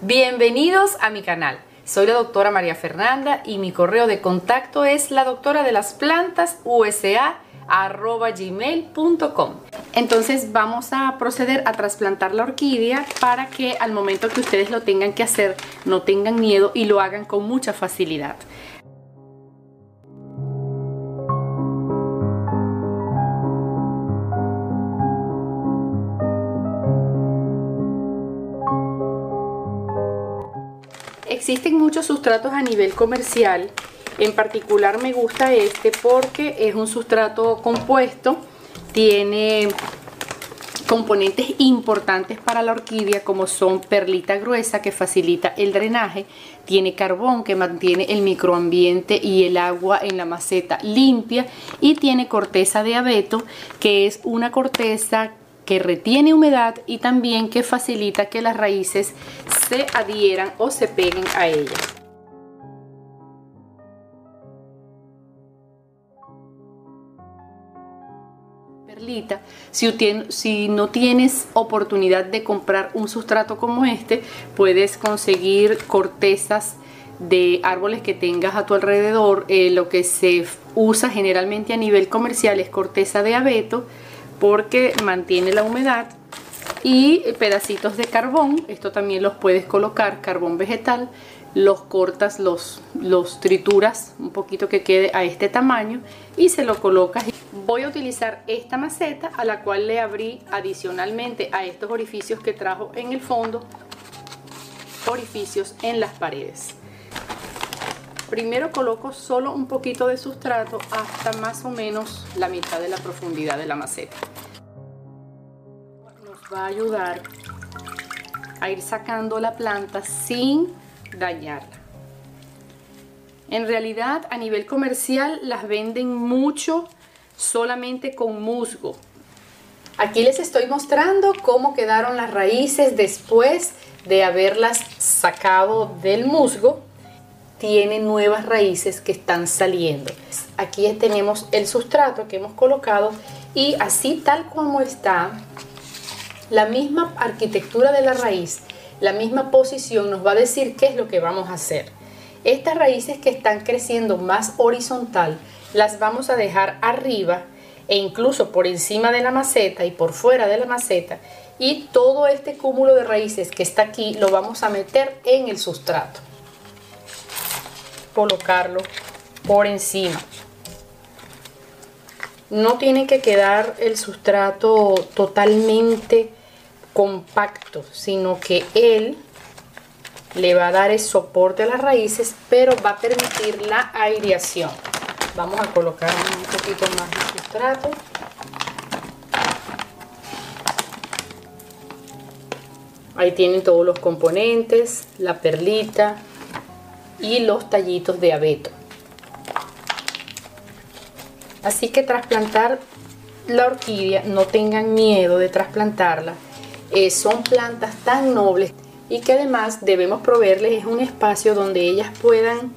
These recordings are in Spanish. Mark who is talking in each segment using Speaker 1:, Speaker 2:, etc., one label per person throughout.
Speaker 1: Bienvenidos a mi canal. Soy la doctora María Fernanda y mi correo de contacto es la doctora de las plantas entonces vamos a proceder a trasplantar la orquídea para que al momento que ustedes lo tengan que hacer no tengan miedo y lo hagan con mucha facilidad Existen muchos sustratos a nivel comercial, en particular me gusta este porque es un sustrato compuesto, tiene componentes importantes para la orquídea como son perlita gruesa que facilita el drenaje, tiene carbón que mantiene el microambiente y el agua en la maceta limpia y tiene corteza de abeto que es una corteza que retiene humedad y también que facilita que las raíces se adhieran o se peguen a ella. Perlita, si, no tienes oportunidad de comprar un sustrato como este, puedes conseguir cortezas de árboles que tengas a tu alrededor. Eh, lo que se usa generalmente a nivel comercial es corteza de abeto, porque mantiene la humedad y pedacitos de carbón, esto también los puedes colocar, carbón vegetal, los cortas, los, los trituras un poquito que quede a este tamaño y se lo colocas. Voy a utilizar esta maceta a la cual le abrí adicionalmente a estos orificios que trajo en el fondo, orificios en las paredes. Primero coloco solo un poquito de sustrato hasta más o menos la mitad de la profundidad de la maceta. Va a ayudar a ir sacando la planta sin dañarla. En realidad a nivel comercial las venden mucho solamente con musgo. Aquí les estoy mostrando cómo quedaron las raíces después de haberlas sacado del musgo tiene nuevas raíces que están saliendo. Aquí tenemos el sustrato que hemos colocado y así tal como está, la misma arquitectura de la raíz, la misma posición nos va a decir qué es lo que vamos a hacer. Estas raíces que están creciendo más horizontal las vamos a dejar arriba e incluso por encima de la maceta y por fuera de la maceta y todo este cúmulo de raíces que está aquí lo vamos a meter en el sustrato colocarlo por encima. No tiene que quedar el sustrato totalmente compacto, sino que él le va a dar el soporte a las raíces, pero va a permitir la aireación. Vamos a colocar un poquito más de sustrato. Ahí tienen todos los componentes, la perlita, y los tallitos de abeto. Así que trasplantar la orquídea, no tengan miedo de trasplantarla. Eh, son plantas tan nobles y que además debemos proveerles un espacio donde ellas puedan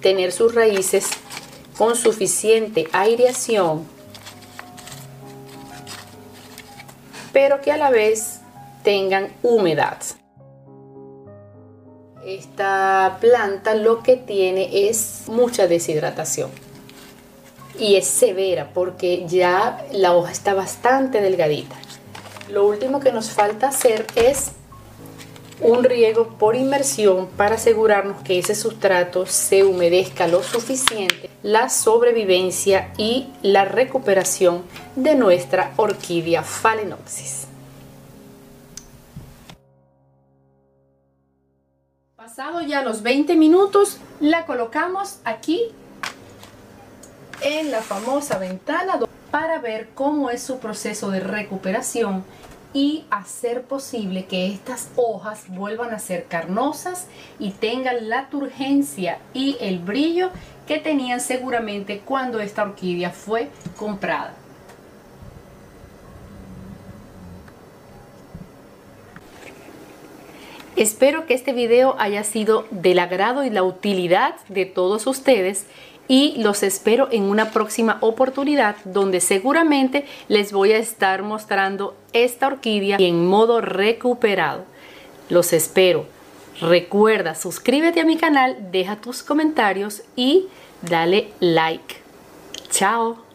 Speaker 1: tener sus raíces con suficiente aireación, pero que a la vez tengan humedad esta planta lo que tiene es mucha deshidratación y es severa porque ya la hoja está bastante delgadita. Lo último que nos falta hacer es un riego por inmersión para asegurarnos que ese sustrato se humedezca lo suficiente, la sobrevivencia y la recuperación de nuestra orquídea Phalaenopsis. Pasado ya los 20 minutos, la colocamos aquí en la famosa ventana para ver cómo es su proceso de recuperación y hacer posible que estas hojas vuelvan a ser carnosas y tengan la turgencia y el brillo que tenían seguramente cuando esta orquídea fue comprada. Espero que este video haya sido del agrado y la utilidad de todos ustedes y los espero en una próxima oportunidad donde seguramente les voy a estar mostrando esta orquídea en modo recuperado. Los espero. Recuerda, suscríbete a mi canal, deja tus comentarios y dale like. Chao.